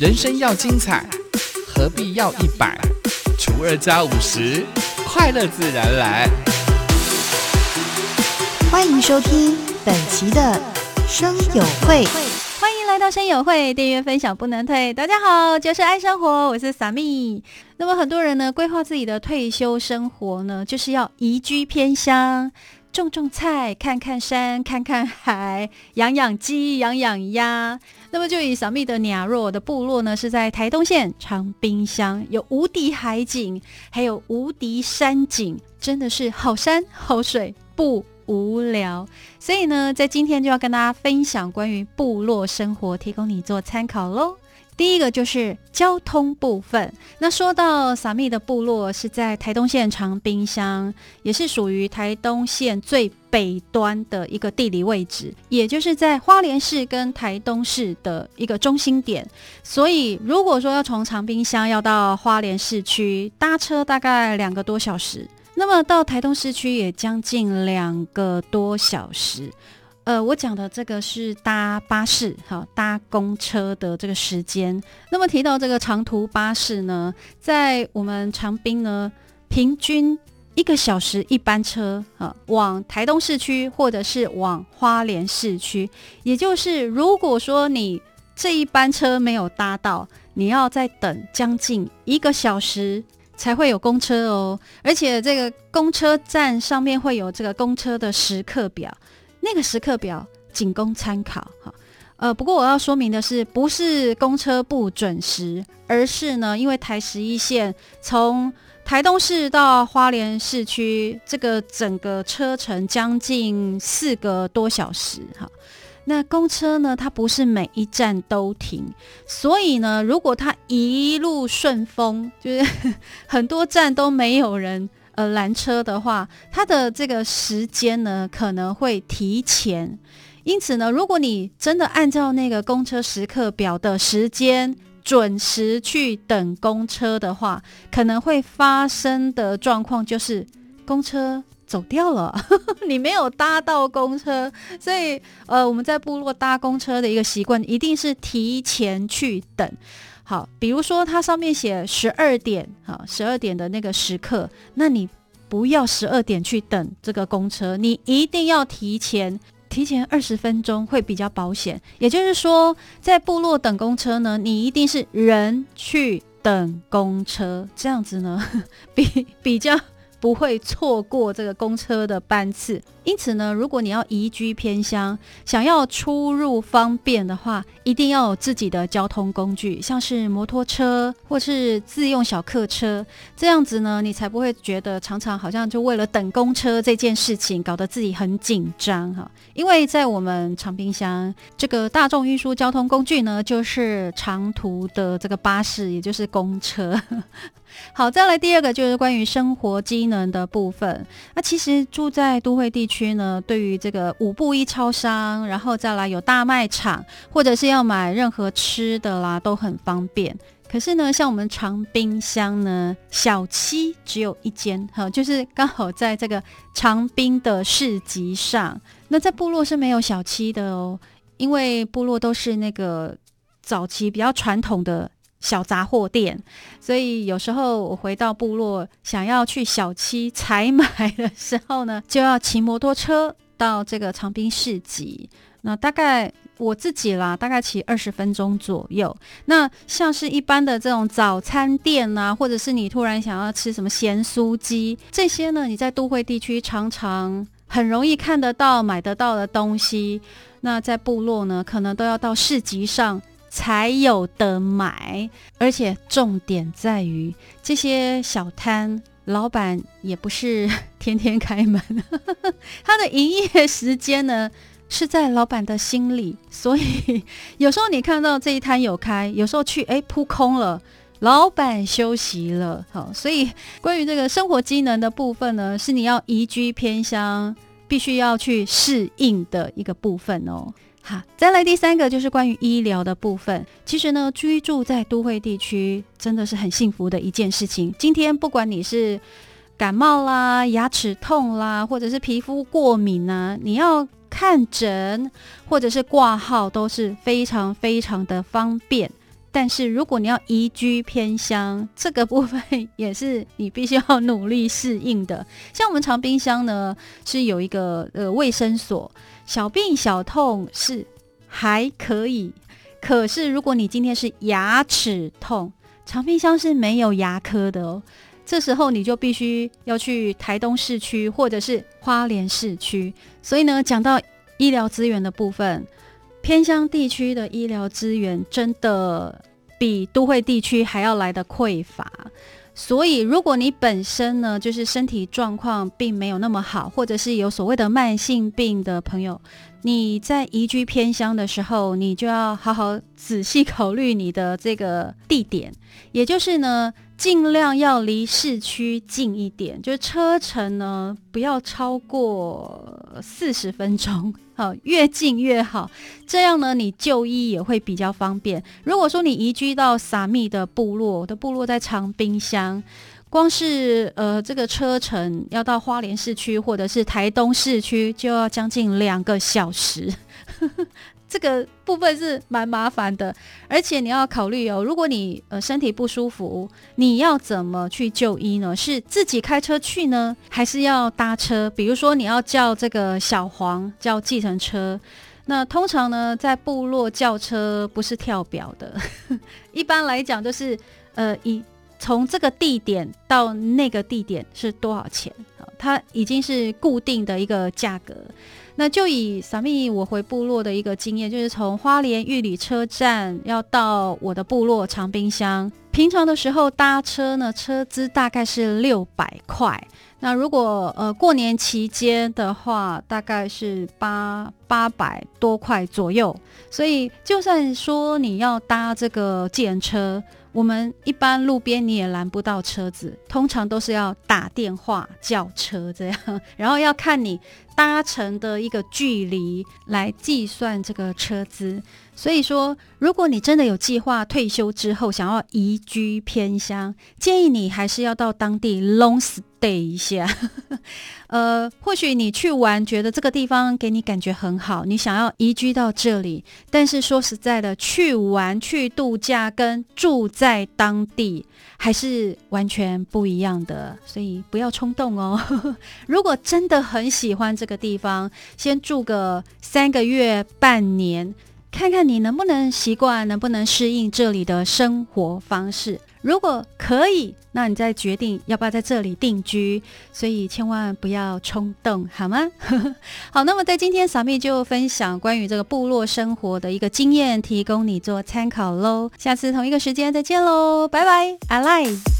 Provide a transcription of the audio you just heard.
人生要精彩，何必要一百除二加五十？快乐自然来。欢迎收听本期的生友会。欢迎来到生友会，订阅分享不能退。大家好，就是爱生活，我是萨米。那么很多人呢，规划自己的退休生活呢，就是要移居偏乡。种种菜，看看山，看看海，养养鸡，养养鸭。那么，就以小蜜的鸟若的部落呢，是在台东县长滨乡，有无敌海景，还有无敌山景，真的是好山好水，不无聊。所以呢，在今天就要跟大家分享关于部落生活，提供你做参考喽。第一个就是交通部分。那说到撒密的部落是在台东县长滨乡，也是属于台东县最北端的一个地理位置，也就是在花莲市跟台东市的一个中心点。所以，如果说要从长滨乡要到花莲市区，搭车大概两个多小时；那么到台东市区也将近两个多小时。呃，我讲的这个是搭巴士，哈，搭公车的这个时间。那么提到这个长途巴士呢，在我们长滨呢，平均一个小时一班车，啊，往台东市区或者是往花莲市区。也就是如果说你这一班车没有搭到，你要再等将近一个小时才会有公车哦。而且这个公车站上面会有这个公车的时刻表。那个时刻表仅供参考哈，呃，不过我要说明的是，不是公车不准时，而是呢，因为台十一线从台东市到花莲市区，这个整个车程将近四个多小时哈。那公车呢，它不是每一站都停，所以呢，如果它一路顺风，就是很多站都没有人。呃，拦车的话，它的这个时间呢可能会提前，因此呢，如果你真的按照那个公车时刻表的时间准时去等公车的话，可能会发生的状况就是公车走掉了，你没有搭到公车，所以呃，我们在部落搭公车的一个习惯一定是提前去等。好，比如说它上面写十二点，好，十二点的那个时刻，那你不要十二点去等这个公车，你一定要提前，提前二十分钟会比较保险。也就是说，在部落等公车呢，你一定是人去等公车，这样子呢，比比较不会错过这个公车的班次。因此呢，如果你要移居偏乡，想要出入方便的话，一定要有自己的交通工具，像是摩托车或是自用小客车，这样子呢，你才不会觉得常常好像就为了等公车这件事情搞得自己很紧张哈。因为在我们长滨乡，这个大众运输交通工具呢，就是长途的这个巴士，也就是公车。好，再来第二个就是关于生活机能的部分。那其实住在都会地区呢，对于这个五步一超商，然后再来有大卖场，或者是要买任何吃的啦，都很方便。可是呢，像我们长滨乡呢，小七只有一间，哈，就是刚好在这个长滨的市集上。那在部落是没有小七的哦，因为部落都是那个早期比较传统的。小杂货店，所以有时候我回到部落，想要去小七采买的时候呢，就要骑摩托车到这个长滨市集。那大概我自己啦，大概骑二十分钟左右。那像是一般的这种早餐店啊，或者是你突然想要吃什么咸酥鸡这些呢，你在都会地区常常很容易看得到、买得到的东西，那在部落呢，可能都要到市集上。才有的买，而且重点在于这些小摊老板也不是天天开门，他的营业时间呢是在老板的心里，所以有时候你看到这一摊有开，有时候去哎扑空了，老板休息了，好，所以关于这个生活机能的部分呢，是你要移居偏乡必须要去适应的一个部分哦。好，再来第三个就是关于医疗的部分。其实呢，居住在都会地区真的是很幸福的一件事情。今天不管你是感冒啦、牙齿痛啦，或者是皮肤过敏啊，你要看诊或者是挂号都是非常非常的方便。但是如果你要移居偏乡，这个部分也是你必须要努力适应的。像我们长滨乡呢，是有一个呃卫生所，小病小痛是还可以，可是如果你今天是牙齿痛，长滨乡是没有牙科的哦。这时候你就必须要去台东市区或者是花莲市区。所以呢，讲到医疗资源的部分。偏乡地区的医疗资源真的比都会地区还要来的匮乏，所以如果你本身呢就是身体状况并没有那么好，或者是有所谓的慢性病的朋友，你在移居偏乡的时候，你就要好好仔细考虑你的这个地点，也就是呢。尽量要离市区近一点，就是车程呢不要超过四十分钟，好，越近越好。这样呢，你就医也会比较方便。如果说你移居到撒密的部落，我的部落在长滨乡，光是呃这个车程要到花莲市区或者是台东市区，就要将近两个小时。这个部分是蛮麻烦的，而且你要考虑哦，如果你呃身体不舒服，你要怎么去就医呢？是自己开车去呢，还是要搭车？比如说你要叫这个小黄叫计程车，那通常呢在部落叫车不是跳表的，一般来讲就是呃以从这个地点到那个地点是多少钱它已经是固定的一个价格。那就以萨米我回部落的一个经验，就是从花莲玉里车站要到我的部落长滨乡，平常的时候搭车呢，车资大概是六百块。那如果呃过年期间的话，大概是八八百多块左右。所以就算说你要搭这个计车。我们一般路边你也拦不到车子，通常都是要打电话叫车这样，然后要看你搭乘的一个距离来计算这个车资。所以说，如果你真的有计划退休之后想要移居偏乡，建议你还是要到当地 long stay 一下。呃，或许你去玩，觉得这个地方给你感觉很好，你想要移居到这里。但是说实在的，去玩、去度假跟住在当地还是完全不一样的，所以不要冲动哦。如果真的很喜欢这个地方，先住个三个月、半年。看看你能不能习惯，能不能适应这里的生活方式。如果可以，那你再决定要不要在这里定居。所以千万不要冲动，好吗？好，那么在今天，小蜜就分享关于这个部落生活的一个经验，提供你做参考喽。下次同一个时间再见喽，拜拜，I lie。